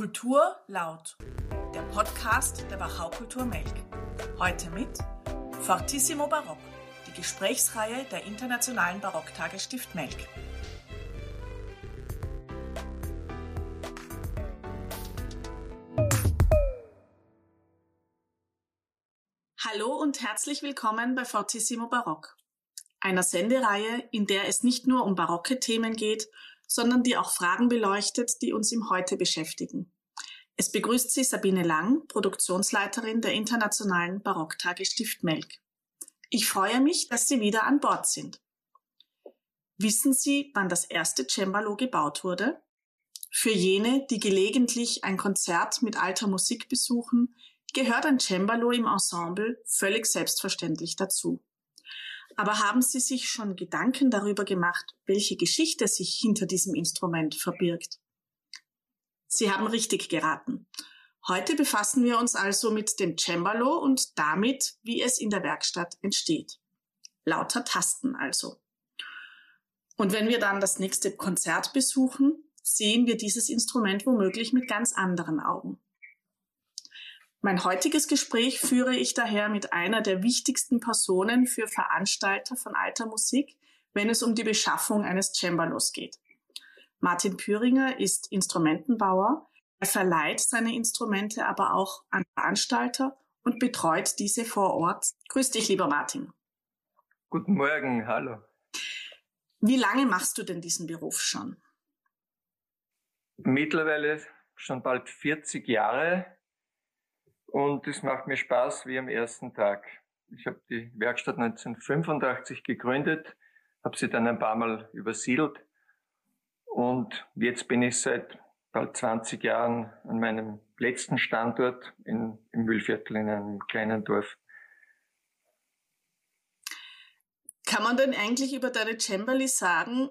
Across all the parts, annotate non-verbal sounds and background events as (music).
Kultur laut, der Podcast der Wachau Kultur Melk. Heute mit Fortissimo Barock, die Gesprächsreihe der Internationalen Barocktage Stift Melk. Hallo und herzlich willkommen bei Fortissimo Barock, einer Sendereihe, in der es nicht nur um barocke Themen geht, sondern die auch Fragen beleuchtet, die uns im Heute beschäftigen. Es begrüßt Sie Sabine Lang, Produktionsleiterin der Internationalen Barocktage Stift Melk. Ich freue mich, dass Sie wieder an Bord sind. Wissen Sie, wann das erste Cembalo gebaut wurde? Für jene, die gelegentlich ein Konzert mit alter Musik besuchen, gehört ein Cembalo im Ensemble völlig selbstverständlich dazu. Aber haben Sie sich schon Gedanken darüber gemacht, welche Geschichte sich hinter diesem Instrument verbirgt? Sie haben richtig geraten. Heute befassen wir uns also mit dem Cembalo und damit, wie es in der Werkstatt entsteht. Lauter Tasten also. Und wenn wir dann das nächste Konzert besuchen, sehen wir dieses Instrument womöglich mit ganz anderen Augen. Mein heutiges Gespräch führe ich daher mit einer der wichtigsten Personen für Veranstalter von alter Musik, wenn es um die Beschaffung eines Cembalos geht. Martin Püringer ist Instrumentenbauer. Er verleiht seine Instrumente aber auch an Veranstalter und betreut diese vor Ort. Grüß dich, lieber Martin. Guten Morgen, hallo. Wie lange machst du denn diesen Beruf schon? Mittlerweile schon bald 40 Jahre und es macht mir Spaß wie am ersten Tag. Ich habe die Werkstatt 1985 gegründet, habe sie dann ein paar Mal übersiedelt und jetzt bin ich seit bald 20 Jahren an meinem letzten Standort in, im Mühlviertel in einem kleinen Dorf. Kann man denn eigentlich über deine Cembali sagen,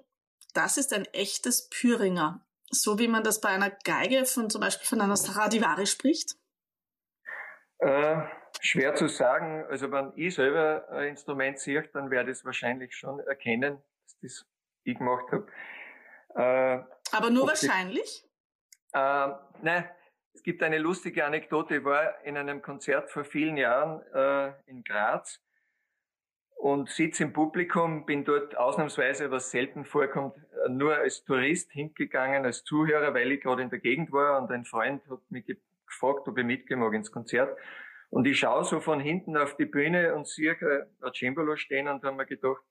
das ist ein echtes Püringer, so wie man das bei einer Geige von zum Beispiel von einer Stradivari spricht? Äh, schwer zu sagen. Also wenn ich selber ein Instrument sehe, dann werde ich es wahrscheinlich schon erkennen, dass das ich gemacht habe. Äh, Aber nur wahrscheinlich? Die, äh, nein, es gibt eine lustige Anekdote. Ich war in einem Konzert vor vielen Jahren äh, in Graz und sitze im Publikum, bin dort ausnahmsweise, was selten vorkommt, nur als Tourist hingegangen, als Zuhörer, weil ich gerade in der Gegend war und ein Freund hat mich gefragt, ob ich mitgehen mag ins Konzert. Und ich schaue so von hinten auf die Bühne und sehe ein Cembalo stehen und habe mir gedacht,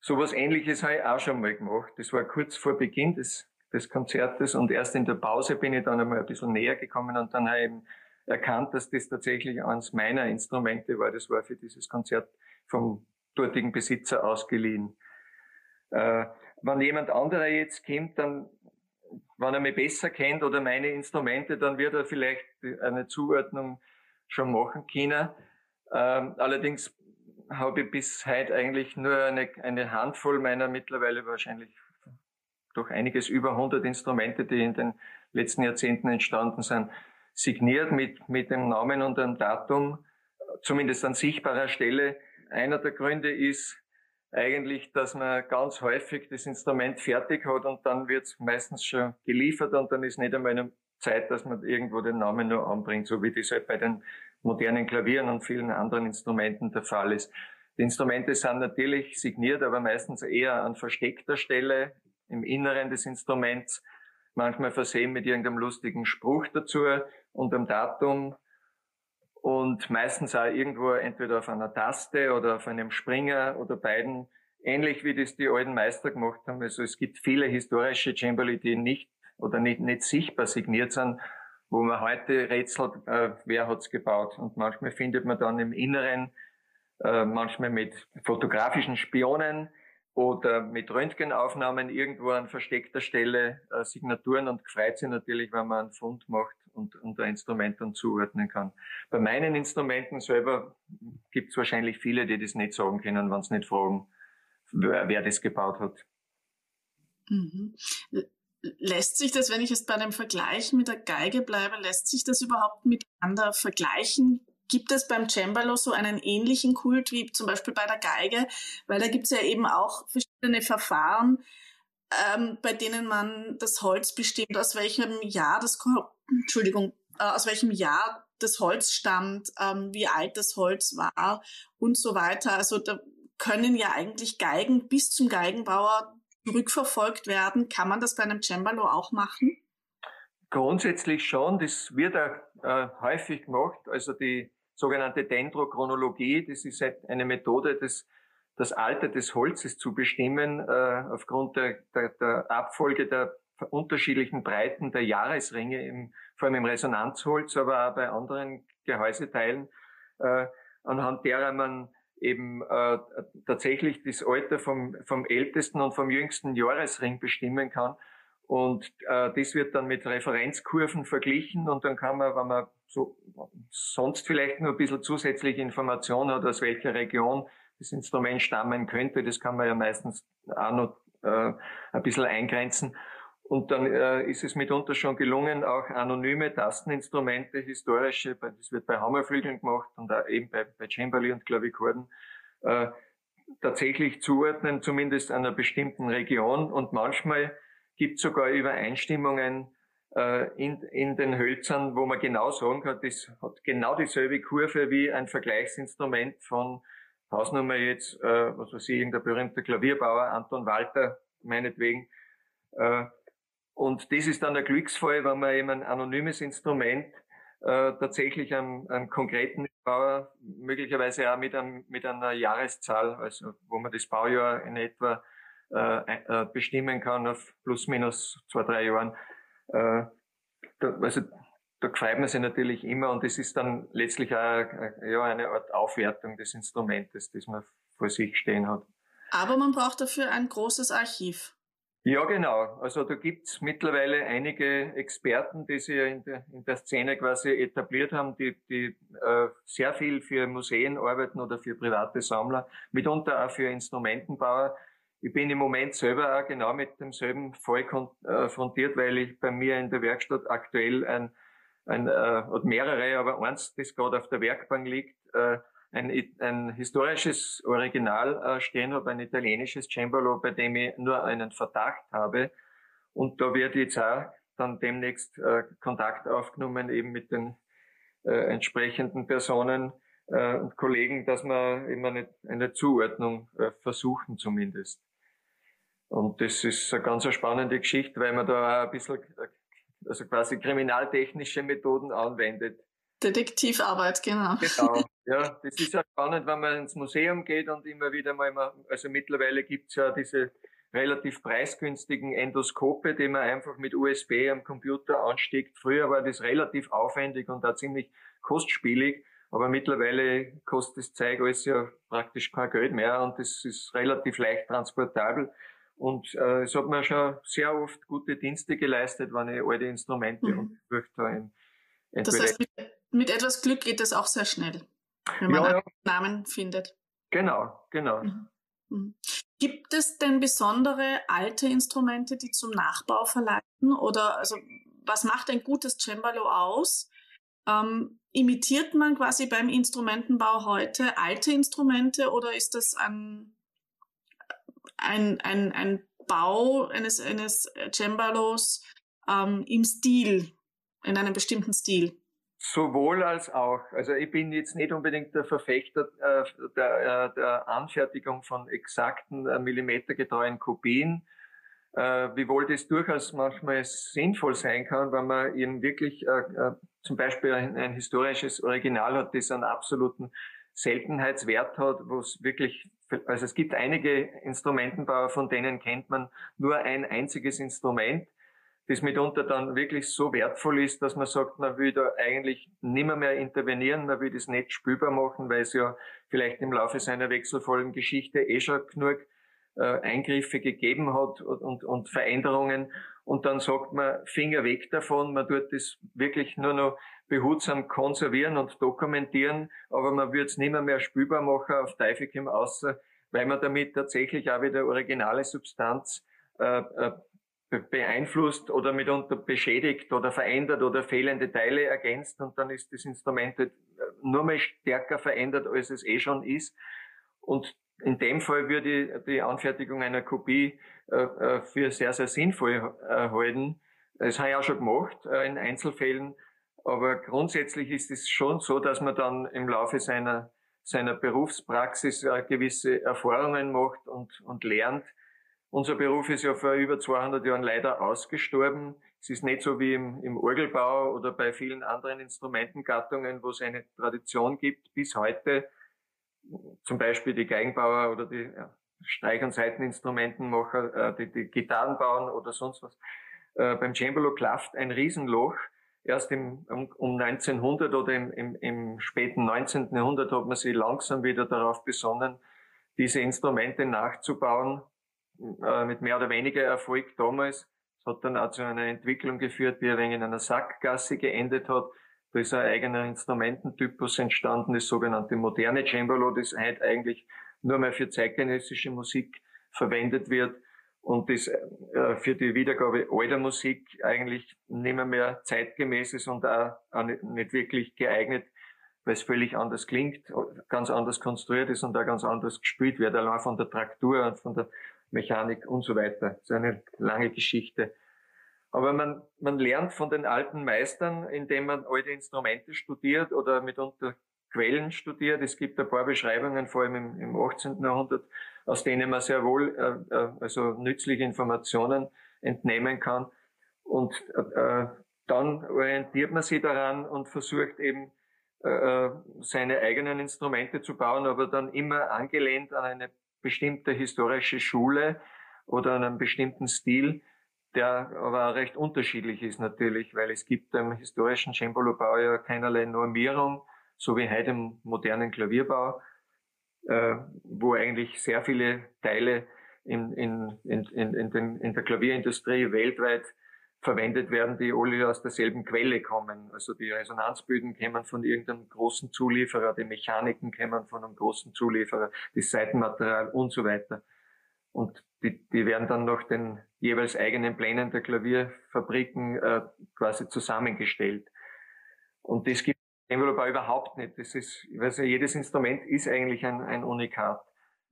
so was ähnliches habe ich auch schon mal gemacht. Das war kurz vor Beginn des, des Konzertes und erst in der Pause bin ich dann einmal ein bisschen näher gekommen und dann habe ich eben erkannt, dass das tatsächlich eines meiner Instrumente war. Das war für dieses Konzert vom dortigen Besitzer ausgeliehen. Äh, wenn jemand anderer jetzt kommt, dann wenn er mich besser kennt oder meine Instrumente, dann wird er vielleicht eine Zuordnung schon machen können. Ähm, allerdings habe ich bis heute eigentlich nur eine, eine Handvoll meiner mittlerweile wahrscheinlich doch einiges über 100 Instrumente, die in den letzten Jahrzehnten entstanden sind, signiert mit, mit dem Namen und dem Datum, zumindest an sichtbarer Stelle. Einer der Gründe ist, eigentlich, dass man ganz häufig das Instrument fertig hat und dann wird es meistens schon geliefert und dann ist nicht einmal eine Zeit, dass man irgendwo den Namen nur anbringt, so wie das halt bei den modernen Klavieren und vielen anderen Instrumenten der Fall ist. Die Instrumente sind natürlich signiert, aber meistens eher an versteckter Stelle im Inneren des Instruments, manchmal versehen mit irgendeinem lustigen Spruch dazu und am Datum und meistens auch irgendwo entweder auf einer Taste oder auf einem Springer oder beiden, ähnlich wie das die alten Meister gemacht haben. Also es gibt viele historische Cembali, die nicht oder nicht, nicht sichtbar signiert sind, wo man heute rätselt, äh, wer hat's gebaut. Und manchmal findet man dann im Inneren, äh, manchmal mit fotografischen Spionen, oder mit Röntgenaufnahmen irgendwo an versteckter Stelle äh, Signaturen und gefreut sich natürlich, wenn man einen Fund macht und, ein Instrument dann zuordnen kann. Bei meinen Instrumenten selber gibt es wahrscheinlich viele, die das nicht sagen können, wenn sie nicht fragen, wer, wer das gebaut hat. Mhm. Lässt sich das, wenn ich jetzt bei einem Vergleich mit der Geige bleibe, lässt sich das überhaupt miteinander vergleichen? Gibt es beim Cembalo so einen ähnlichen Kult wie zum Beispiel bei der Geige? Weil da gibt es ja eben auch verschiedene Verfahren. ähm, bei denen man das Holz bestimmt, aus welchem Jahr das, Entschuldigung, äh, aus welchem Jahr das Holz stammt, ähm, wie alt das Holz war und so weiter. Also da können ja eigentlich Geigen bis zum Geigenbauer rückverfolgt werden. Kann man das bei einem Cembalo auch machen? Grundsätzlich schon. Das wird auch äh, häufig gemacht. Also die sogenannte Dendrochronologie, das ist halt eine Methode, das, das Alter des Holzes zu bestimmen, äh, aufgrund der, der, der Abfolge der unterschiedlichen Breiten der Jahresringe, im, vor allem im Resonanzholz, aber auch bei anderen Gehäuseteilen, äh, anhand derer man eben äh, tatsächlich das Alter vom, vom ältesten und vom jüngsten Jahresring bestimmen kann. Und äh, das wird dann mit Referenzkurven verglichen und dann kann man, wenn man so sonst vielleicht nur ein bisschen zusätzliche Informationen hat, aus welcher Region das Instrument stammen könnte, das kann man ja meistens auch noch äh, ein bisschen eingrenzen. Und dann äh, ist es mitunter schon gelungen, auch anonyme Tasteninstrumente, historische, das wird bei Hammerflügeln gemacht und auch eben bei, bei Cembali und Klavikorden, äh, tatsächlich zuordnen, zumindest einer bestimmten Region. Und manchmal gibt es sogar Übereinstimmungen äh, in, in den Hölzern, wo man genau sagen kann, das hat genau dieselbe Kurve wie ein Vergleichsinstrument von Hausnummer jetzt, äh, was weiß ich, der berühmte Klavierbauer Anton Walter, meinetwegen, äh, und das ist dann der Glücksfall, wenn man eben ein anonymes Instrument äh, tatsächlich einem, einem konkreten Bauer, möglicherweise auch mit, einem, mit einer Jahreszahl, also wo man das Baujahr in etwa äh, äh, bestimmen kann auf plus minus zwei, drei Jahren. Äh, da, also da freut man sich natürlich immer und es ist dann letztlich auch äh, ja, eine Art Aufwertung des Instrumentes, das man vor sich stehen hat. Aber man braucht dafür ein großes Archiv. Ja, genau. Also da gibt's mittlerweile einige Experten, die sich in der, in der Szene quasi etabliert haben, die, die äh, sehr viel für Museen arbeiten oder für private Sammler, mitunter auch für Instrumentenbauer. Ich bin im Moment selber auch genau mit demselben Fall konfrontiert, weil ich bei mir in der Werkstatt aktuell ein, ein äh, mehrere, aber eins, das gerade auf der Werkbank liegt, äh, ein, ein historisches Original äh, stehen habe, ein italienisches Cembalo, bei dem ich nur einen Verdacht habe. Und da wird jetzt auch dann demnächst äh, Kontakt aufgenommen eben mit den äh, entsprechenden Personen äh, und Kollegen, dass wir immer eine, eine Zuordnung äh, versuchen zumindest. Und das ist eine ganz spannende Geschichte, weil man da auch ein bisschen, äh, also quasi kriminaltechnische Methoden anwendet. Detektivarbeit, genau. Genau, ja. Das ist ja spannend, wenn man ins Museum geht und immer wieder mal, also mittlerweile gibt's ja diese relativ preisgünstigen Endoskope, die man einfach mit USB am Computer ansteckt. Früher war das relativ aufwendig und auch ziemlich kostspielig, aber mittlerweile kostet das Zeug alles ja praktisch kein Geld mehr und das ist relativ leicht transportabel. Und äh, es hat mir schon sehr oft gute Dienste geleistet, wenn ich alte Instrumente mhm. und Fürchter das heißt, mit, mit, etwas Glück geht das auch sehr schnell, wenn man ja, einen ja. Namen findet. Genau, genau. Mhm. Mhm. Gibt es denn besondere alte Instrumente, die zum Nachbau verleiten? Oder also was macht ein gutes Cembalo aus? Ähm, imitiert man quasi beim Instrumentenbau heute alte Instrumente oder ist das ein, ein, ein, ein Bau eines, eines Cembalos ähm, im Stil in einem bestimmten Stil? Sowohl als auch. Also ich bin jetzt nicht unbedingt der Verfechter äh, der, äh, der, Anfertigung von exakten äh, millimetergetreuen Kopien, äh, wiewohl das durchaus manchmal sinnvoll sein kann, wenn man eben wirklich äh, äh, zum Beispiel ein, ein, historisches Original hat, das einen absoluten Seltenheitswert hat, wo es wirklich, also es gibt einige Instrumentenbauer, von denen kennt man nur ein einziges Instrument das mitunter dann wirklich so wertvoll ist, dass man sagt, man will da eigentlich nimmer mehr intervenieren, man will das nicht spürbar machen, weil es ja vielleicht im Laufe seiner wechselvollen Geschichte eh schon genug äh, Eingriffe gegeben hat und, und, und Veränderungen. Und dann sagt man, Finger weg davon, man tut das wirklich nur noch behutsam konservieren und dokumentieren, aber man würde es nimmer mehr spürbar machen auf Teifikum außer, weil man damit tatsächlich auch wieder originale Substanz äh, äh, beeinflusst oder mitunter beschädigt oder verändert oder fehlende Teile ergänzt und dann ist das Instrument halt nur mal stärker verändert, als es eh schon ist. Und in dem Fall würde ich die Anfertigung einer Kopie äh, äh für sehr, sehr sinnvoll äh, halten. Das habe ich auch schon gemacht äh, in Einzelfällen. Aber grundsätzlich ist es schon so, dass man dann im Laufe seiner, seiner Berufspraxis äh, gewisse Erfahrungen macht und, und lernt. Unser Beruf ist ja vor über 200 Jahren leider ausgestorben. Es ist nicht so wie im, im Orgelbau oder bei vielen anderen Instrumentengattungen, wo es eine Tradition gibt bis heute. Zum Beispiel die Geigenbauer oder die ja, Streich- und Seiteninstrumentenmacher, äh, die, die Gitarren bauen oder sonst was. Äh, beim Cembalo klafft ein Riesenloch. Erst im, um, um 1900 oder im, im, im späten 19. Jahrhundert hat man sich langsam wieder darauf besonnen, diese Instrumente nachzubauen, äh, mit mehr oder weniger Erfolg damals. Es hat dann auch zu einer Entwicklung geführt, die ein wenig in einer Sackgasse geendet hat. Da ist ein eigener Instrumententypus entstanden, das sogenannte moderne Cembalo, das heute eigentlich nur mehr für zeitgenössische Musik verwendet wird und das äh, für die Wiedergabe alter Musik eigentlich nicht mehr, mehr zeitgemäß ist und auch, auch nicht wirklich geeignet, weil es völlig anders klingt, ganz anders konstruiert ist und auch ganz anders gespielt wird, allein von der Traktur und von der Mechanik und so weiter. Das ist eine lange Geschichte. Aber man, man lernt von den alten Meistern, indem man alte Instrumente studiert oder mitunter Quellen studiert. Es gibt ein paar Beschreibungen, vor allem im, im 18. Jahrhundert, aus denen man sehr wohl äh, äh, also nützliche Informationen entnehmen kann. Und äh, dann orientiert man sich daran und versucht eben äh, äh, seine eigenen Instrumente zu bauen, aber dann immer angelehnt an eine bestimmte historische Schule oder einen bestimmten Stil, der aber recht unterschiedlich ist natürlich, weil es gibt im historischen Cembalo-Bau ja keinerlei Normierung, so wie heute im modernen Klavierbau, äh, wo eigentlich sehr viele Teile in, in, in, in, in, den, in der Klavierindustrie weltweit verwendet werden, die alle aus derselben Quelle kommen. Also die Resonanzböden kommen von irgendeinem großen Zulieferer, die Mechaniken kommen von einem großen Zulieferer, das Seitenmaterial und so weiter. Und die, die werden dann nach den jeweils eigenen Plänen der Klavierfabriken äh, quasi zusammengestellt. Und das gibt Envelope überhaupt nicht. Das ist, ich weiß ja, jedes Instrument ist eigentlich ein, ein Unikat.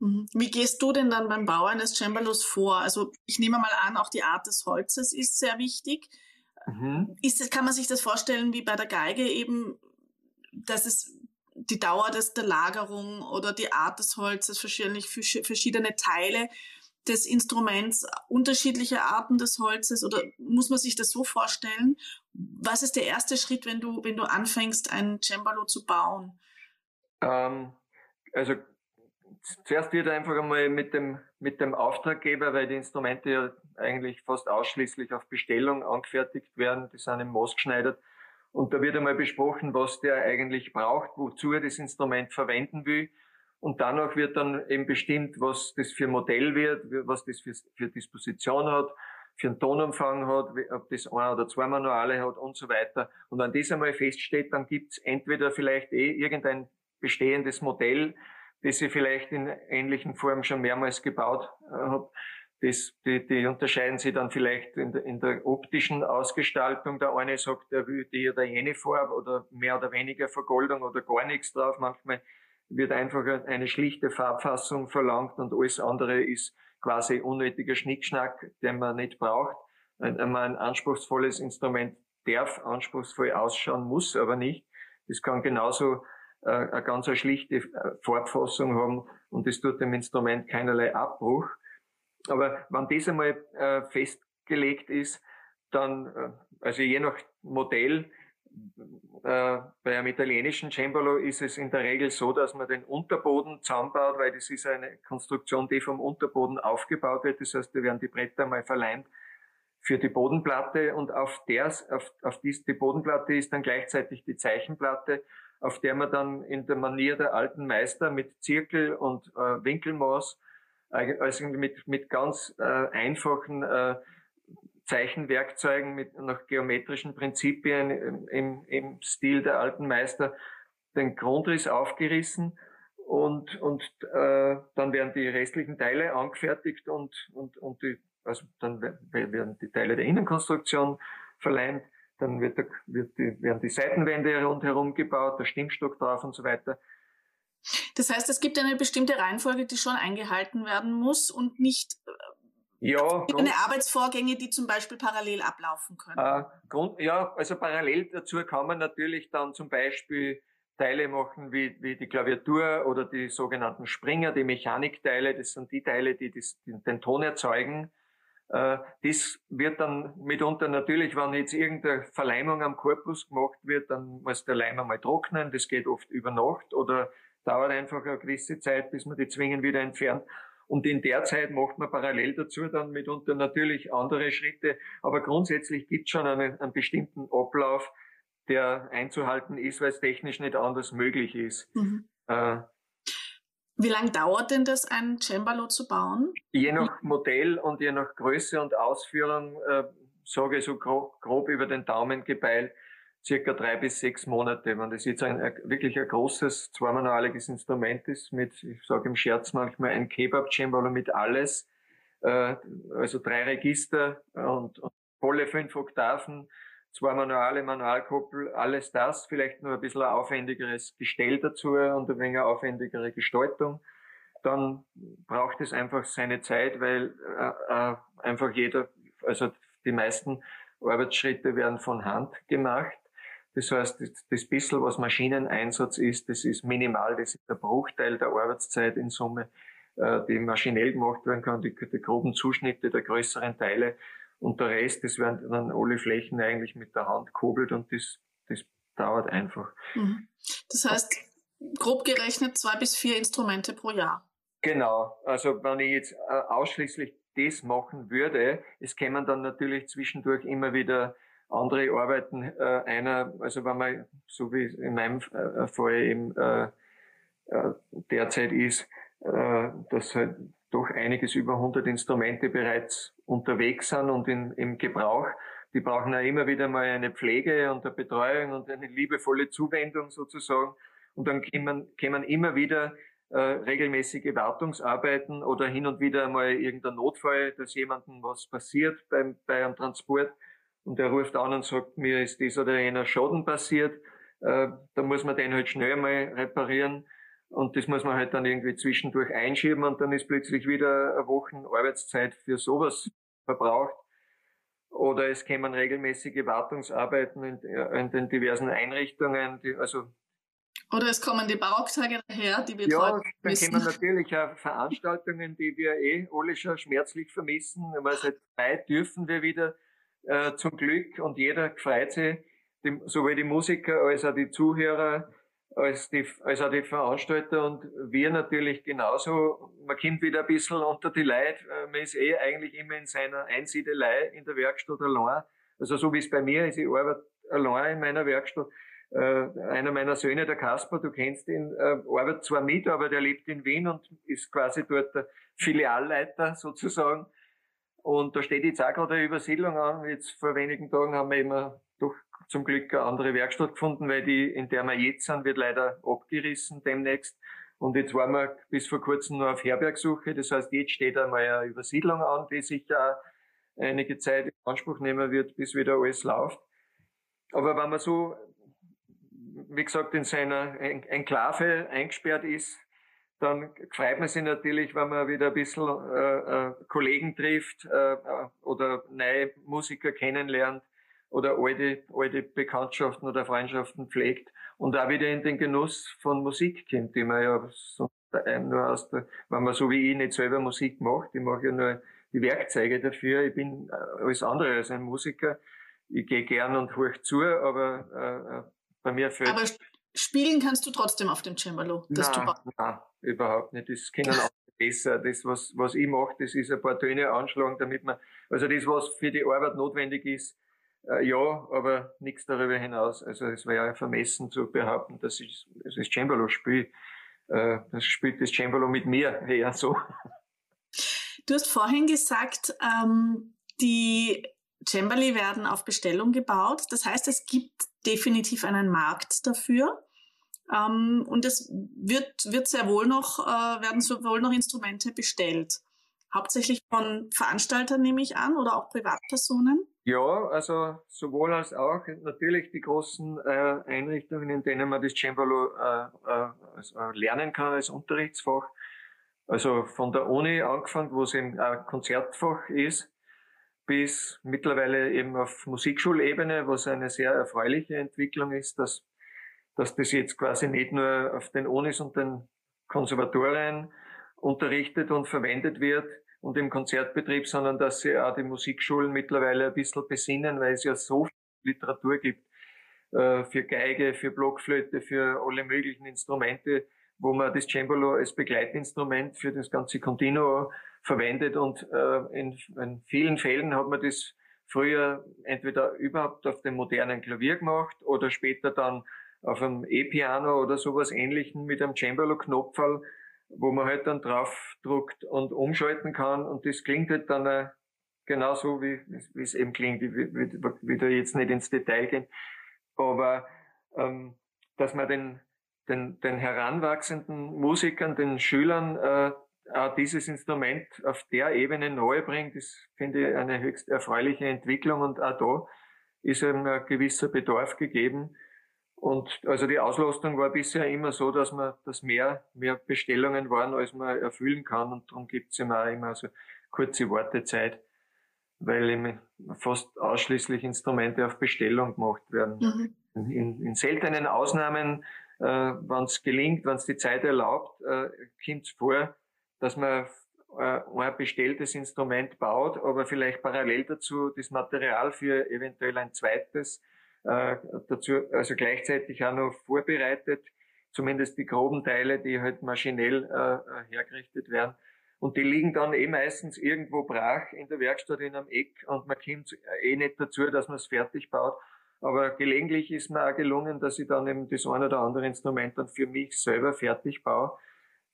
Mhm. Wie gehst du denn dann beim Bau eines Cembalos vor? Also ich nehme mal an, auch die Art des Holzes ist sehr wichtig. Mhm. Ist das, kann man sich das vorstellen wie bei der Geige eben, dass es die Dauer des, der Lagerung oder die Art des Holzes, wahrscheinlich verschiedene Teile des Instruments, unterschiedliche Arten des Holzes oder muss man sich das so vorstellen? Was ist der erste Schritt, wenn du, wenn du anfängst, ein Cembalo zu bauen? Ähm, also zuerst wird einfach einmal mit dem, mit dem Auftraggeber, weil die Instrumente ja eigentlich fast ausschließlich auf Bestellung angefertigt werden, die sind im Moos geschneidert. Und da wird einmal besprochen, was der eigentlich braucht, wozu er das Instrument verwenden will. Und danach wird dann eben bestimmt, was das für Modell wird, was das für, für Disposition hat, für einen Tonumfang hat, ob das ein oder zwei Manuale hat und so weiter. Und wenn das einmal feststeht, dann gibt's entweder vielleicht eh irgendein bestehendes Modell, das ich vielleicht in ähnlichen Formen schon mehrmals gebaut äh, habe. Das, die, die unterscheiden sich dann vielleicht in der, in der optischen Ausgestaltung. Der eine sagt, er will die oder jene Farbe oder mehr oder weniger Vergoldung oder gar nichts drauf. Manchmal wird einfach eine schlichte Farbfassung verlangt und alles andere ist quasi unnötiger Schnickschnack, den man nicht braucht. Ein, ein anspruchsvolles Instrument darf anspruchsvoll ausschauen, muss aber nicht. Das kann genauso eine ganz eine schlichte äh, Farbfassung haben und das tut dem Instrument keinerlei Abbruch. Aber wenn das einmal äh, festgelegt ist, dann, äh, also je nach Modell, äh, bei einem italienischen Cembalo ist es in der Regel so, dass man den Unterboden zusammenbaut, weil das ist eine Konstruktion, die vom Unterboden aufgebaut wird. Das heißt, da werden die Bretter mal verleimt für die Bodenplatte und auf der, auf, auf dies, die Bodenplatte ist dann gleichzeitig die Zeichenplatte auf der man dann in der Manier der alten Meister mit Zirkel und äh, Winkelmaß, also mit, mit ganz äh, einfachen äh, Zeichenwerkzeugen mit nach geometrischen Prinzipien im, im Stil der alten Meister den Grundriss aufgerissen und, und äh, dann werden die restlichen Teile angefertigt und, und, und die, also dann werden die Teile der Innenkonstruktion verleimt dann wird, der, wird die, werden die Seitenwände rundherum gebaut, der Stimmstock drauf und so weiter. Das heißt, es gibt eine bestimmte Reihenfolge, die schon eingehalten werden muss und nicht äh, ja, eine Arbeitsvorgänge, die zum Beispiel parallel ablaufen können. Äh, Grund, ja, also parallel dazu kann man natürlich dann zum Beispiel Teile machen wie, wie die Klaviatur oder die sogenannten Springer, die Mechanikteile. Das sind die Teile, die das, den Ton erzeugen. Äh, das wird dann mitunter natürlich, wenn jetzt irgendeine Verleimung am Korpus gemacht wird, dann muss der Leim einmal trocknen. Das geht oft über Nacht oder dauert einfach eine gewisse Zeit, bis man die Zwingen wieder entfernt. Und in der Zeit macht man parallel dazu dann mitunter natürlich andere Schritte. Aber grundsätzlich gibt es schon einen, einen, bestimmten Ablauf, der einzuhalten ist, weil es technisch nicht anders möglich ist. Mhm. Äh, wie lange dauert denn das, ein Cembalo zu bauen? Je nach Modell und je nach Größe und Ausführung, äh, sage ich so grob, grob, über den Daumen gepeilt, circa drei bis sechs Monate. Wenn das jetzt ein, wirklich ein großes, zweimanualiges Instrument ist, mit, ich sage im Scherz manchmal, ein Kebab-Cembalo mit alles, äh, also drei Register und, und volle fünf Oktaven, zwei Manuale, Manualkoppel, alles das, vielleicht nur ein bisschen ein aufwendigeres Gestell dazu und ein wenig aufwendigere Gestaltung. Dann braucht es einfach seine Zeit, weil äh, äh, einfach jeder, also die meisten Arbeitsschritte werden von Hand gemacht. Das heißt, das, das bisschen, was Maschineneinsatz ist, das ist minimal, das ist der Bruchteil der Arbeitszeit in Summe, äh, die maschinell gemacht werden kann, die, die groben Zuschnitte der größeren Teile und der Rest, das werden dann alle Flächen eigentlich mit der Hand kurbelt und das, das dauert einfach. Mhm. Das heißt, grob gerechnet zwei bis vier Instrumente pro Jahr. Genau. Also wenn ich jetzt äh, ausschließlich das machen würde, es kämen dann natürlich zwischendurch immer wieder andere Arbeiten. Äh, einer, also wenn man, so wie in meinem äh, Fall eben äh, äh, derzeit ist, äh, dass halt doch einiges über 100 Instrumente bereits unterwegs sind und in, im Gebrauch. Die brauchen ja immer wieder mal eine Pflege und eine Betreuung und eine liebevolle Zuwendung sozusagen. Und dann kämen, kämen immer wieder äh, regelmäßige Wartungsarbeiten oder hin und wieder mal irgendein Notfall, dass jemandem was passiert beim, bei einem Transport und er ruft an und sagt, mir ist das oder jener Schaden passiert. Äh, da muss man den halt schnell mal reparieren. Und das muss man halt dann irgendwie zwischendurch einschieben und dann ist plötzlich wieder eine Wochen Arbeitszeit für sowas verbraucht. Oder es kämen regelmäßige Wartungsarbeiten in, in den diversen Einrichtungen, die, also oder es kommen die Barocktage daher, die wir Ja, dann kommen (laughs) natürlich auch Veranstaltungen, die wir eh alle schon schmerzlich vermissen. Weil seit zwei dürfen wir wieder äh, zum Glück und jeder freut sich, die, sowohl die Musiker als auch die Zuhörer, als, die, als auch die Veranstalter und wir natürlich genauso. Man kommt wieder ein bisschen unter die Leute. Äh, man ist eh eigentlich immer in seiner Einsiedelei in der Werkstatt allein. Also so wie es bei mir ist, ich arbeite allein in meiner Werkstatt. Äh, einer meiner Söhne, der Kasper, du kennst ihn, äh, arbeitet zwar mit, aber der lebt in Wien und ist quasi dort der Filialleiter (laughs) sozusagen. Und da steht jetzt auch gerade eine Übersiedlung an. Jetzt vor wenigen Tagen haben wir immer doch zum Glück eine andere Werkstatt gefunden, weil die, in der wir jetzt sind, wird leider abgerissen demnächst. Und jetzt waren wir bis vor kurzem nur auf Herbergsuche. Das heißt, jetzt steht einmal eine Übersiedlung an, die sicher einige Zeit in Anspruch nehmen wird, bis wieder alles läuft. Aber wenn man so, wie gesagt, in seiner Enklave eingesperrt ist, dann freut man sich natürlich, wenn man wieder ein bisschen äh, äh, Kollegen trifft äh, oder neue Musiker kennenlernt oder alte, alte Bekanntschaften oder Freundschaften pflegt und auch wieder in den Genuss von Musik kommt, die man ja sonst nur aus der, wenn man so wie ich nicht selber Musik macht, ich mache ja nur die Werkzeuge dafür, ich bin äh, alles andere als ein Musiker, ich gehe gern und hoch zu, aber äh, äh, bei mir fällt... Aber spielen kannst du trotzdem auf dem Cembalo? Nein, nein, überhaupt nicht, das können (laughs) auch besser. Das, was, was ich mache, das ist ein paar Töne anschlagen, damit man, also das, was für die Arbeit notwendig ist, äh, ja, aber nichts darüber hinaus. Also es wäre ja vermessen zu behaupten, dass ich das Cembalo spiele. Äh, das spielt das Cembalo mit mir (laughs) eher so. Du hast vorhin gesagt, ähm, die Cembali werden auf Bestellung gebaut. Das heißt, es gibt definitiv einen Markt dafür. Ähm, und es wird, wird sehr wohl noch, äh, werden sehr wohl noch Instrumente bestellt. Hauptsächlich von Veranstaltern nehme ich an oder auch Privatpersonen? Ja, also sowohl als auch natürlich die großen äh, Einrichtungen, in denen man das Cembalo äh, äh, also lernen kann als Unterrichtsfach. Also von der Uni angefangen, wo es eben ein Konzertfach ist, bis mittlerweile eben auf Musikschulebene, was eine sehr erfreuliche Entwicklung ist, dass, dass das jetzt quasi nicht nur auf den Unis und den Konservatorien unterrichtet und verwendet wird, und im Konzertbetrieb, sondern dass sie auch die Musikschulen mittlerweile ein bisschen besinnen, weil es ja so viel Literatur gibt äh, für Geige, für Blockflöte, für alle möglichen Instrumente, wo man das Cembalo als Begleitinstrument für das ganze Continuo verwendet. Und äh, in, in vielen Fällen hat man das früher entweder überhaupt auf dem modernen Klavier gemacht oder später dann auf einem E-Piano oder sowas ähnlichen mit einem Cembalo-Knopfall wo man halt dann draufdruckt und umschalten kann. Und das klingt halt dann äh, genauso, wie, es eben klingt. Ich will, will da jetzt nicht ins Detail gehen, aber ähm, dass man den, den, den heranwachsenden Musikern, den Schülern äh, auch dieses Instrument auf der Ebene neu bringt, das finde ich eine höchst erfreuliche Entwicklung. Und auch da ist eben ein gewisser Bedarf gegeben, und also die Auslastung war bisher immer so, dass man, dass mehr, mehr Bestellungen waren, als man erfüllen kann. Und darum gibt es immer auch immer so kurze Wartezeit, weil eben fast ausschließlich Instrumente auf Bestellung gemacht werden. Mhm. In, in, seltenen Ausnahmen, äh, wenn es gelingt, wenn es die Zeit erlaubt, äh, kommt es vor, dass man äh, ein bestelltes Instrument baut, aber vielleicht parallel dazu das Material für eventuell ein zweites äh, dazu, also gleichzeitig auch noch vorbereitet, zumindest die groben Teile, die halt maschinell äh, hergerichtet werden. Und die liegen dann eh meistens irgendwo brach in der Werkstatt in einem Eck und man kommt eh nicht dazu, dass man es fertig baut. Aber gelegentlich ist mir auch gelungen, dass ich dann eben das eine oder andere Instrument dann für mich selber fertig baue.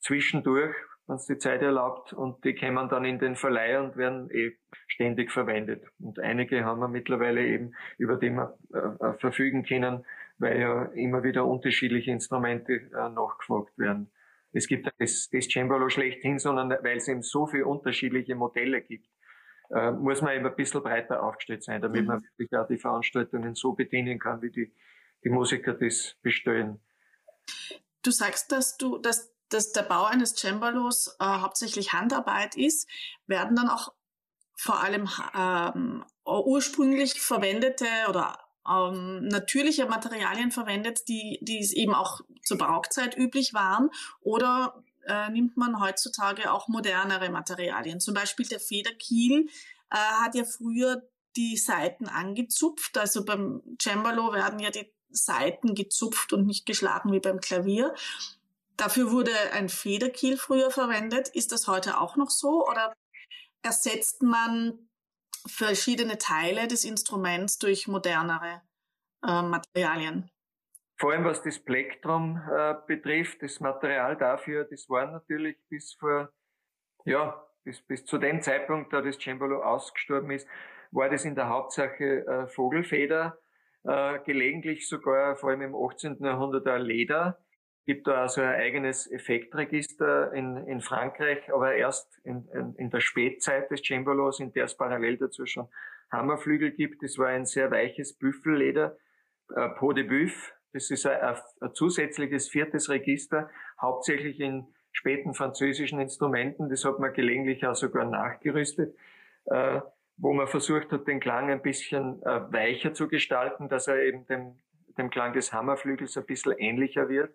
Zwischendurch wenn es die Zeit erlaubt. Und die kommen dann in den Verleih und werden eh ständig verwendet. Und einige haben wir mittlerweile eben, über die wir äh, äh, verfügen können, weil ja immer wieder unterschiedliche Instrumente äh, nachgefragt werden. Es gibt das, das Cembalo schlechthin, sondern weil es eben so viele unterschiedliche Modelle gibt, äh, muss man eben ein bisschen breiter aufgestellt sein, damit mhm. man wirklich auch die Veranstaltungen so bedienen kann, wie die, die Musiker das bestellen. Du sagst, dass du, dass dass der Bau eines Cembalos äh, hauptsächlich Handarbeit ist, werden dann auch vor allem ähm, ursprünglich verwendete oder ähm, natürliche Materialien verwendet, die, die eben auch zur Barockzeit üblich waren? Oder äh, nimmt man heutzutage auch modernere Materialien? Zum Beispiel der Federkiel äh, hat ja früher die Seiten angezupft. Also beim Cembalo werden ja die Seiten gezupft und nicht geschlagen wie beim Klavier. Dafür wurde ein Federkiel früher verwendet. Ist das heute auch noch so oder ersetzt man verschiedene Teile des Instruments durch modernere äh, Materialien? Vor allem was das Plektrum äh, betrifft, das Material dafür, das war natürlich bis vor, ja, bis, bis zu dem Zeitpunkt, da das Cembalo ausgestorben ist, war das in der Hauptsache äh, Vogelfeder, äh, gelegentlich sogar vor allem im 18. Jahrhundert Leder gibt da also ein eigenes Effektregister in, in Frankreich, aber erst in, in, in der Spätzeit des Cembalos, in der es parallel dazu schon Hammerflügel gibt. Das war ein sehr weiches Büffelleder, äh, Peau de Buff. Das ist ein, ein zusätzliches viertes Register, hauptsächlich in späten französischen Instrumenten. Das hat man gelegentlich auch sogar nachgerüstet, äh, wo man versucht hat, den Klang ein bisschen äh, weicher zu gestalten, dass er eben dem, dem Klang des Hammerflügels ein bisschen ähnlicher wird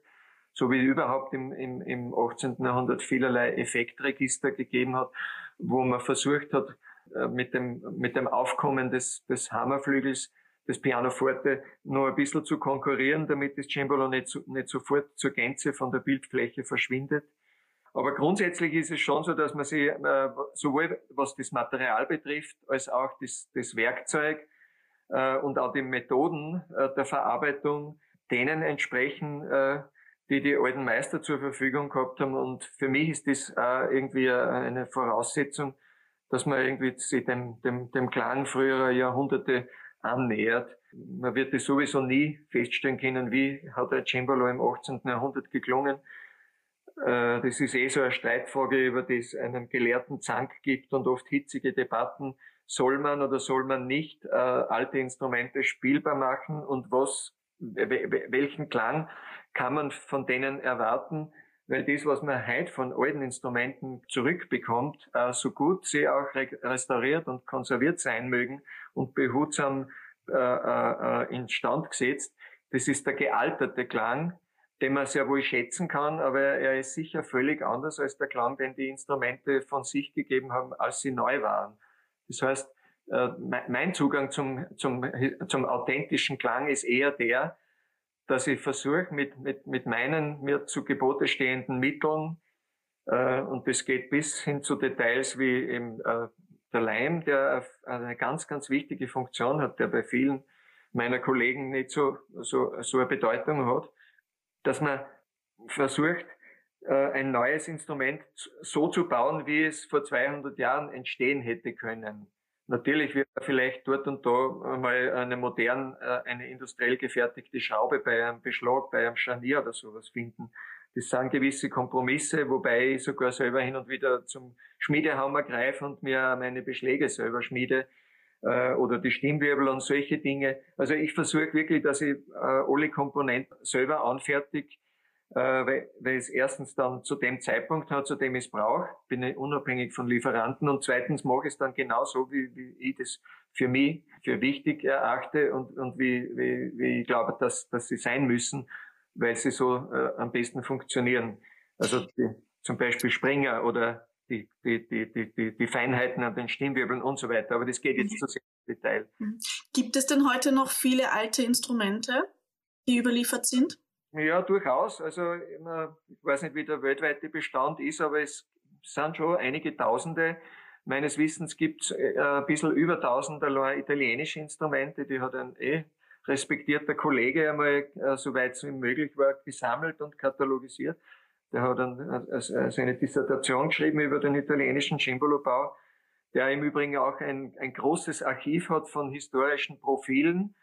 so wie überhaupt im, im, im 18. Jahrhundert vielerlei Effektregister gegeben hat, wo man versucht hat, äh, mit dem, mit dem Aufkommen des, des Hammerflügels, des Pianoforte, noch ein bisschen zu konkurrieren, damit das Cembalo nicht, nicht sofort zur Gänze von der Bildfläche verschwindet. Aber grundsätzlich ist es schon so, dass man sich äh, sowohl was das Material betrifft, als auch das, das Werkzeug äh, und auch die Methoden äh, der Verarbeitung denen entsprechen, äh, die die alten Meister zur Verfügung gehabt haben. Und für mich ist das auch irgendwie eine Voraussetzung, dass man irgendwie sich dem, dem, dem Klang früherer Jahrhunderte annähert. Man wird es sowieso nie feststellen können, wie hat der Cembalo im 18. Jahrhundert geklungen. Äh, das ist eh so eine Streitfrage, über die es einen gelehrten Zank gibt und oft hitzige Debatten soll man oder soll man nicht äh, alte Instrumente spielbar machen und was, welchen Klang kann man von denen erwarten, weil das, was man heute von alten Instrumenten zurückbekommt, äh, so gut sie auch restauriert und konserviert sein mögen und behutsam äh, äh, instand gesetzt, das ist der gealterte Klang, den man sehr wohl schätzen kann, aber er ist sicher völlig anders als der Klang, den die Instrumente von sich gegeben haben, als sie neu waren. Das heißt, mein Zugang zum, zum, zum authentischen Klang ist eher der, dass ich versuche, mit, mit, mit meinen mir zu Gebote stehenden Mitteln, äh, und das geht bis hin zu Details wie eben, äh, der Leim, der eine ganz, ganz wichtige Funktion hat, der bei vielen meiner Kollegen nicht so, so, so eine Bedeutung hat, dass man versucht, äh, ein neues Instrument so zu bauen, wie es vor 200 Jahren entstehen hätte können. Natürlich wird vielleicht dort und da mal eine modern, äh, eine industriell gefertigte Schraube bei einem Beschlag, bei einem Scharnier oder sowas finden. Das sind gewisse Kompromisse, wobei ich sogar selber hin und wieder zum Schmiedehammer greife und mir meine Beschläge selber schmiede äh, oder die Stimmwirbel und solche Dinge. Also ich versuche wirklich, dass ich äh, alle Komponenten selber anfertige, äh, weil, weil es erstens dann zu dem Zeitpunkt hat, zu dem ich es brauche, bin ich unabhängig von Lieferanten und zweitens mache ich es dann genauso, wie, wie ich das für mich für wichtig erachte und, und wie, wie, wie ich glaube, dass, dass sie sein müssen, weil sie so äh, am besten funktionieren. Also die, zum Beispiel Springer oder die, die, die, die, die Feinheiten an den Stimmwirbeln und so weiter. Aber das geht jetzt mhm. zu sehr ins Detail. Mhm. Gibt es denn heute noch viele alte Instrumente, die überliefert sind? Ja, durchaus. Also ich weiß nicht, wie der weltweite Bestand ist, aber es sind schon einige Tausende. Meines Wissens gibt es äh, ein bisschen über tausend italienische Instrumente, die hat ein eh respektierter Kollege einmal, äh, soweit es ihm möglich war, gesammelt und katalogisiert. Der hat dann also eine Dissertation geschrieben über den italienischen Cembalo-Bau, der im Übrigen auch ein, ein großes Archiv hat von historischen Profilen,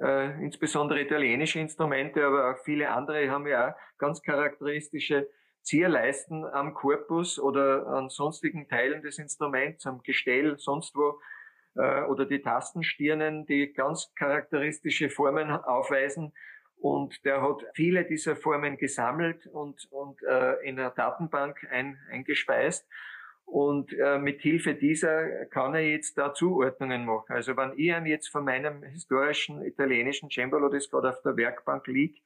äh, insbesondere italienische Instrumente, aber auch viele andere haben ja auch ganz charakteristische Zierleisten am Korpus oder an sonstigen Teilen des Instruments, am Gestell, sonst wo, äh, oder die Tastenstirnen, die ganz charakteristische Formen aufweisen. Und der hat viele dieser Formen gesammelt und, und äh, in einer Datenbank ein, eingespeist. Und äh, mit Hilfe dieser kann er jetzt da Zuordnungen machen. Also wenn ich ihm jetzt von meinem historischen italienischen Cembalo, das gerade auf der Werkbank liegt,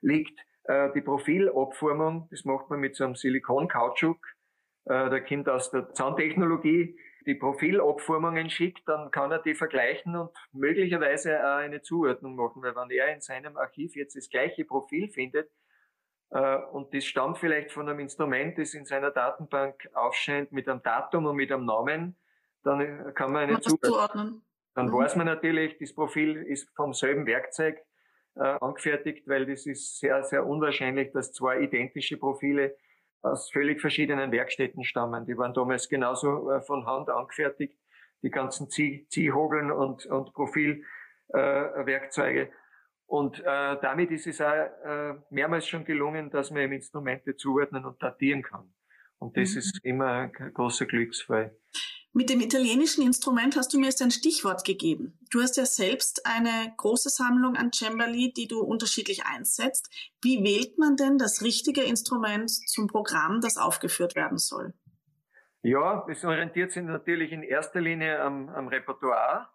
liegt äh, die Profilabformung, das macht man mit so einem Silikon-Kautschuk, äh, der kommt aus der Zahntechnologie, die Profilabformungen schickt, dann kann er die vergleichen und möglicherweise auch eine Zuordnung machen, weil wenn er in seinem Archiv jetzt das gleiche Profil findet, und das stammt vielleicht von einem Instrument, das in seiner Datenbank aufscheint mit einem Datum und mit einem Namen, dann kann man eine zuordnen. Dann mhm. weiß man natürlich, das Profil ist vom selben Werkzeug äh, angefertigt, weil das ist sehr, sehr unwahrscheinlich, dass zwei identische Profile aus völlig verschiedenen Werkstätten stammen. Die waren damals genauso äh, von Hand angefertigt, die ganzen Zieh Ziehhogeln und, und Profilwerkzeuge. Äh, und äh, damit ist es auch äh, mehrmals schon gelungen, dass man eben Instrumente zuordnen und datieren kann. Und das mhm. ist immer ein großer Glücksfall. Mit dem italienischen Instrument hast du mir jetzt ein Stichwort gegeben. Du hast ja selbst eine große Sammlung an Cembali, die du unterschiedlich einsetzt. Wie wählt man denn das richtige Instrument zum Programm, das aufgeführt werden soll? Ja, es orientiert sich natürlich in erster Linie am, am Repertoire.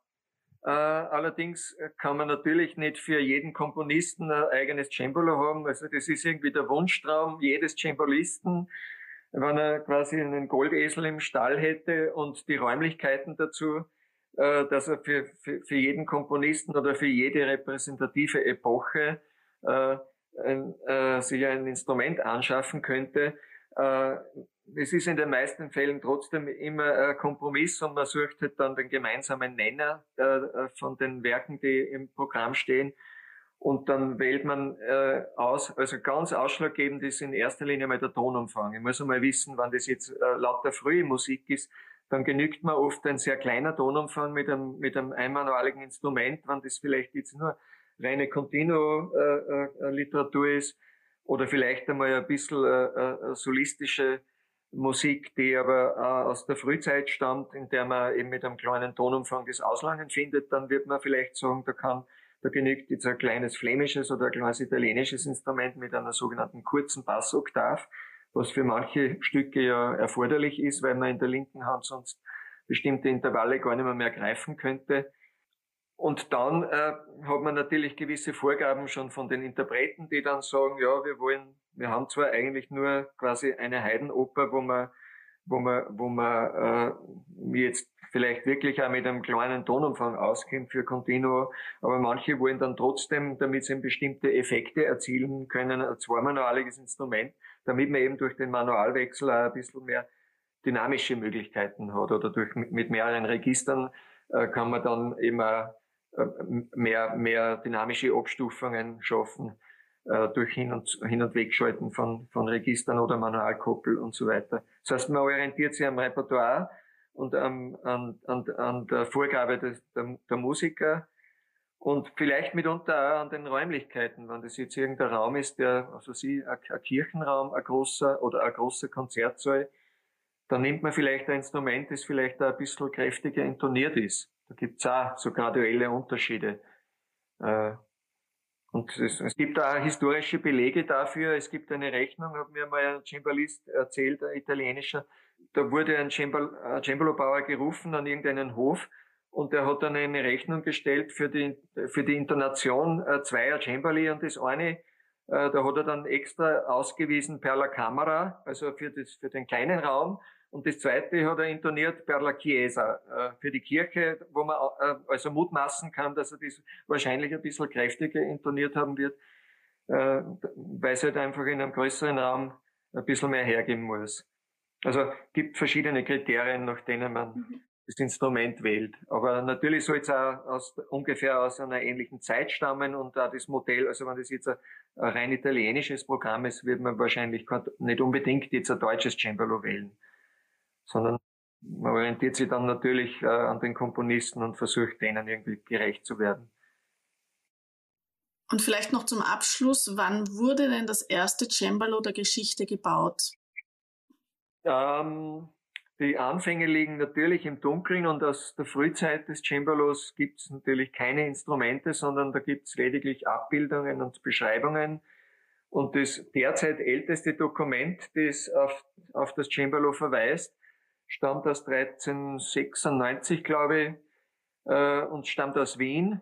Äh, allerdings kann man natürlich nicht für jeden Komponisten ein eigenes Cembalo haben. Also das ist irgendwie der Wunschtraum jedes Cembalisten wenn er quasi einen Goldesel im Stall hätte und die Räumlichkeiten dazu, äh, dass er für, für, für jeden Komponisten oder für jede repräsentative Epoche äh, ein, äh, sich ein Instrument anschaffen könnte. Äh, es ist in den meisten Fällen trotzdem immer ein Kompromiss und man sucht halt dann den gemeinsamen Nenner äh, von den Werken, die im Programm stehen. Und dann wählt man äh, aus, also ganz ausschlaggebend ist in erster Linie mal der Tonumfang. Ich muss einmal wissen, wann das jetzt äh, lauter frühe Musik ist, dann genügt mir oft ein sehr kleiner Tonumfang mit einem, mit einem einmanualigen Instrument, wenn das vielleicht jetzt nur reine Continuo-Literatur äh, äh, ist oder vielleicht einmal ein bisschen äh, äh, solistische Musik, die aber äh, aus der Frühzeit stammt, in der man eben mit einem kleinen Tonumfang das Auslangen findet, dann wird man vielleicht sagen, da kann, da genügt jetzt ein kleines flämisches oder ein kleines italienisches Instrument mit einer sogenannten kurzen Bassoktav, was für manche Stücke ja erforderlich ist, weil man in der linken Hand sonst bestimmte Intervalle gar nicht mehr, mehr greifen könnte. Und dann äh, hat man natürlich gewisse Vorgaben schon von den Interpreten, die dann sagen, ja, wir wollen, wir haben zwar eigentlich nur quasi eine Heidenoper, wo man, wo man, wo man äh, jetzt vielleicht wirklich auch mit einem kleinen Tonumfang auskennt für Continuo, aber manche wollen dann trotzdem, damit sie bestimmte Effekte erzielen können, ein zweimanualiges Instrument, damit man eben durch den Manualwechsel auch ein bisschen mehr dynamische Möglichkeiten hat oder durch mit mehreren Registern äh, kann man dann äh, mehr, mehr dynamische Abstufungen schaffen äh, durch Hin- und, Hin und Wegschalten von, von Registern oder Manualkoppel und so weiter. Das heißt, man orientiert sich am Repertoire und am, an, an, an der Vorgabe des, der, der Musiker und vielleicht mitunter auch an den Räumlichkeiten, wenn das jetzt irgendein Raum ist, der, also sie, ein Kirchenraum, ein großer oder ein großer Konzertsaal, dann nimmt man vielleicht ein Instrument, das vielleicht auch ein bisschen kräftiger intoniert ist. Da gibt's auch so graduelle Unterschiede. Äh, und es, es gibt auch historische Belege dafür. Es gibt eine Rechnung, hat mir mal ein Cembalist erzählt, ein italienischer. Da wurde ein Cembalo-Bauer gerufen an irgendeinen Hof und der hat dann eine Rechnung gestellt für die, für die Intonation äh, zweier Cembali und das eine, äh, da hat er dann extra ausgewiesen per la Camera, also für, das, für den kleinen Raum und das zweite hat er intoniert per la Chiesa, äh, für die Kirche, wo man äh, also mutmaßen kann, dass er das wahrscheinlich ein bisschen kräftiger intoniert haben wird, äh, weil es halt einfach in einem größeren Raum ein bisschen mehr hergeben muss. Also gibt verschiedene Kriterien, nach denen man mhm. Das Instrument wählt. Aber natürlich soll es auch aus, ungefähr aus einer ähnlichen Zeit stammen und auch das Modell, also wenn das jetzt ein, ein rein italienisches Programm ist, wird man wahrscheinlich nicht unbedingt jetzt ein deutsches Cembalo wählen sondern man orientiert sich dann natürlich äh, an den Komponisten und versucht denen irgendwie gerecht zu werden. Und vielleicht noch zum Abschluss, wann wurde denn das erste Cembalo der Geschichte gebaut? Ähm, die Anfänge liegen natürlich im Dunkeln und aus der Frühzeit des Cembalos gibt es natürlich keine Instrumente, sondern da gibt es lediglich Abbildungen und Beschreibungen. Und das derzeit älteste Dokument, das auf, auf das Cembalo verweist, stammt aus 1396, glaube ich, äh, und stammt aus Wien.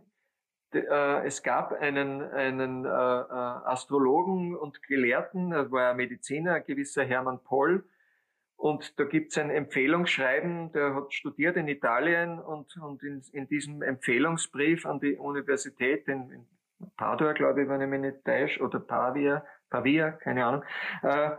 Äh, es gab einen, einen äh, Astrologen und Gelehrten, er war Mediziner, ein gewisser Hermann Poll, und da gibt es ein Empfehlungsschreiben, der hat studiert in Italien und, und in, in diesem Empfehlungsbrief an die Universität in, in Padua, glaube ich, wenn ich mich nicht täusche, oder Pavia, Pavia, keine Ahnung, äh,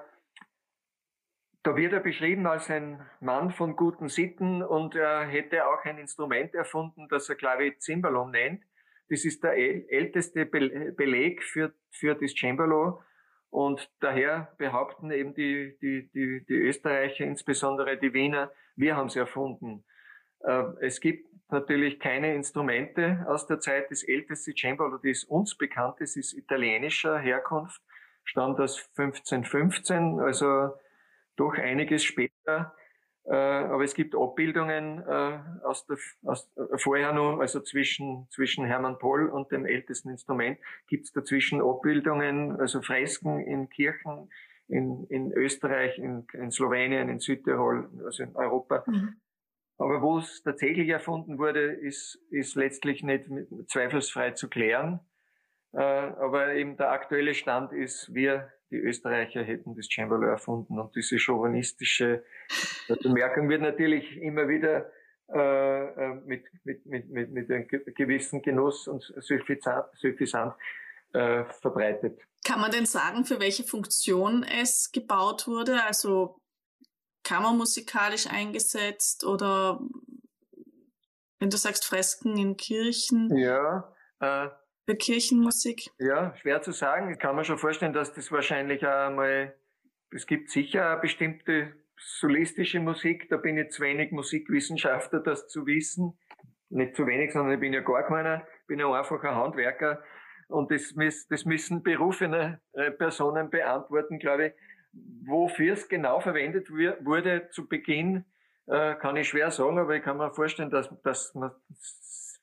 da wird er beschrieben als ein Mann von guten Sitten und er hätte auch ein Instrument erfunden, das er Clavicembalo nennt. Das ist der älteste Beleg für, für das Cembalo und daher behaupten eben die, die, die, die Österreicher, insbesondere die Wiener, wir haben es erfunden. Äh, es gibt natürlich keine Instrumente aus der Zeit. Das älteste Cembalo, das uns bekannt ist, ist italienischer Herkunft, stammt aus 1515, also doch einiges später. Äh, aber es gibt Abbildungen äh, aus der, aus, äh, vorher noch, also zwischen, zwischen Hermann Poll und dem ältesten Instrument, gibt es dazwischen Abbildungen, also Fresken in Kirchen in, in Österreich, in, in Slowenien, in Südtirol, also in Europa. Mhm. Aber wo es tatsächlich erfunden wurde, ist, ist letztlich nicht zweifelsfrei zu klären. Äh, aber eben der aktuelle Stand ist, wir die Österreicher hätten das Cembalo erfunden. Und diese chauvinistische Bemerkung wird natürlich immer wieder äh, äh mit, mit, mit, mit, mit einem gewissen Genuss und Suffisant äh, verbreitet. Kann man denn sagen, für welche Funktion es gebaut wurde? Also kammermusikalisch eingesetzt oder wenn du sagst Fresken in Kirchen? Ja, äh, für Kirchenmusik? Ja, schwer zu sagen. Ich kann mir schon vorstellen, dass das wahrscheinlich auch einmal, es gibt sicher eine bestimmte solistische Musik, da bin ich zu wenig Musikwissenschaftler, das zu wissen. Nicht zu wenig, sondern ich bin ja gar keiner, bin ja einfach ein Handwerker. Und das, das müssen berufene äh, Personen beantworten, glaube ich, wofür es genau verwendet wurde zu Beginn, äh, kann ich schwer sagen, aber ich kann mir vorstellen, dass, dass man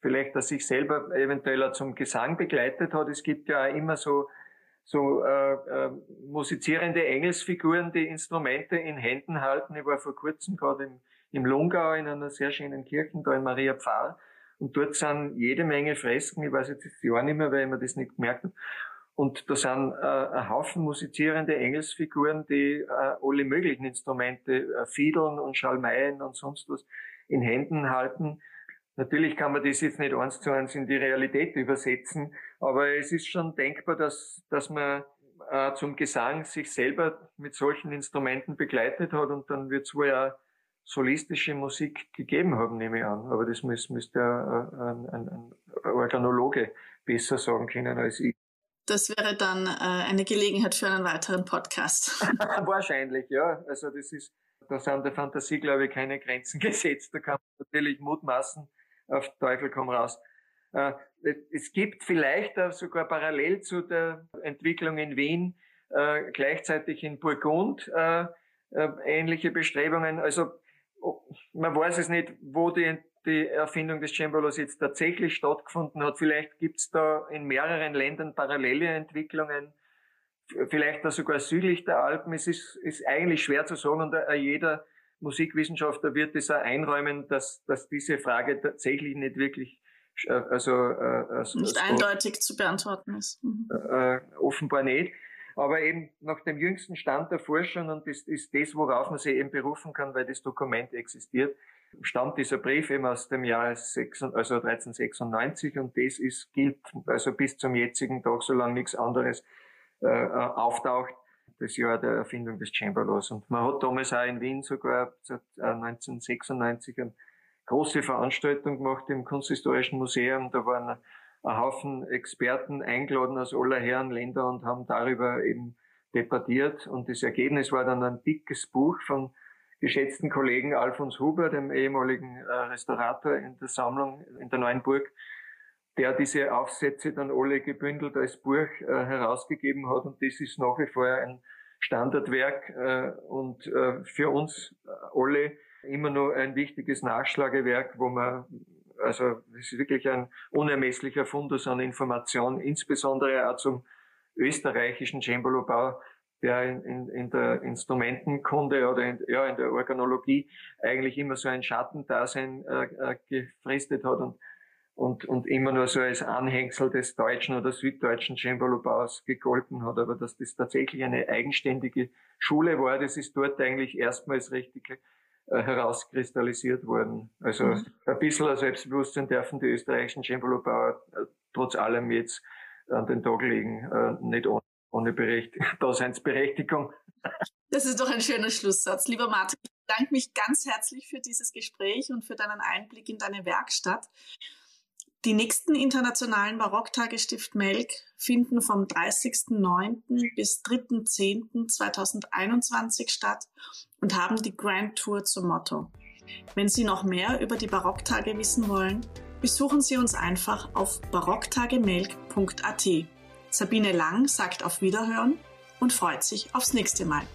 vielleicht, dass sich selber eventuell zum Gesang begleitet hat. Es gibt ja immer so so äh, äh, musizierende Engelsfiguren, die Instrumente in Händen halten. Ich war vor kurzem gerade im, im Lungau in einer sehr schönen Kirche, da in Maria Pfarr. Und dort sind jede Menge Fresken, ich weiß jetzt das Jahr nicht mehr, weil ich mir das nicht gemerkt habe. Und da sind äh, ein Haufen musizierende Engelsfiguren, die äh, alle möglichen Instrumente, äh, Fiedeln und Schalmeien und sonst was in Händen halten. Natürlich kann man das jetzt nicht eins zu eins in die Realität übersetzen, aber es ist schon denkbar, dass, dass man äh, zum Gesang sich selber mit solchen Instrumenten begleitet hat und dann wird es wohl ja solistische Musik gegeben haben, nehme ich an. Aber das müsste müsst ja äh, ein, ein, ein Organologe besser sagen können als ich. Das wäre dann äh, eine Gelegenheit für einen weiteren Podcast. (laughs) (laughs) Wahrscheinlich, ja. Also das ist, da sind der Fantasie, glaube ich, keine Grenzen (laughs) gesetzt. Da kann man natürlich mutmaßen, auf Teufel komm raus. Äh, es gibt vielleicht sogar parallel zu der Entwicklung in Wien äh, gleichzeitig in Burgund äh, ähnliche Bestrebungen. Also man weiß es nicht, wo die, die Erfindung des Cembalos jetzt tatsächlich stattgefunden hat. Vielleicht gibt es da in mehreren Ländern parallele Entwicklungen, vielleicht da sogar südlich der Alpen. Es ist, ist eigentlich schwer zu sagen und jeder Musikwissenschaftler wird es auch einräumen, dass, dass diese Frage tatsächlich nicht wirklich äh, also, äh, also nicht eindeutig zu beantworten ist. Mhm. Äh, offenbar nicht. Aber eben nach dem jüngsten Stand der Forschung, und das ist das, worauf man sich eben berufen kann, weil das Dokument existiert, stammt dieser Brief eben aus dem Jahr 6, also 1396 und das ist, gilt also bis zum jetzigen Tag, solange nichts anderes äh, auftaucht, das Jahr der Erfindung des Chamberlaws. Und man hat damals auch in Wien sogar seit 1996 eine große Veranstaltung gemacht im Kunsthistorischen Museum. Da waren ein Haufen Experten eingeladen aus aller Herren Länder und haben darüber eben debattiert. Und das Ergebnis war dann ein dickes Buch von geschätzten Kollegen Alfons Huber, dem ehemaligen äh, Restaurator in der Sammlung in der Neuen Burg, der diese Aufsätze dann alle gebündelt als Buch äh, herausgegeben hat. Und das ist nach wie vor ein Standardwerk äh, und äh, für uns alle immer noch ein wichtiges Nachschlagewerk, wo man also es ist wirklich ein unermesslicher Fundus an Information, insbesondere auch zum österreichischen Cembalo-Bau, der in, in, in der Instrumentenkunde oder in, ja, in der Organologie eigentlich immer so ein Schattendasein äh, äh, gefristet hat und und, und immer nur so als Anhängsel des deutschen oder süddeutschen Cembalo-Baus gegolten hat, aber dass das tatsächlich eine eigenständige Schule war, das ist dort eigentlich erstmals richtig äh, herauskristallisiert worden. Also mhm. ein bisschen ein Selbstbewusstsein dürfen die österreichischen Cembalo-Bauer äh, trotz allem jetzt an den Tag legen, äh, nicht ohne, ohne Berecht (laughs) Daseinsberechtigung. Das ist doch ein schöner Schlusssatz. Lieber Martin, ich bedanke mich ganz herzlich für dieses Gespräch und für deinen Einblick in deine Werkstatt. Die nächsten internationalen Barocktage Stift Melk finden vom 30.09. bis 3.10.2021 statt und haben die Grand Tour zum Motto. Wenn Sie noch mehr über die Barocktage wissen wollen, besuchen Sie uns einfach auf barocktagemelk.at. Sabine Lang sagt auf Wiederhören und freut sich aufs nächste Mal.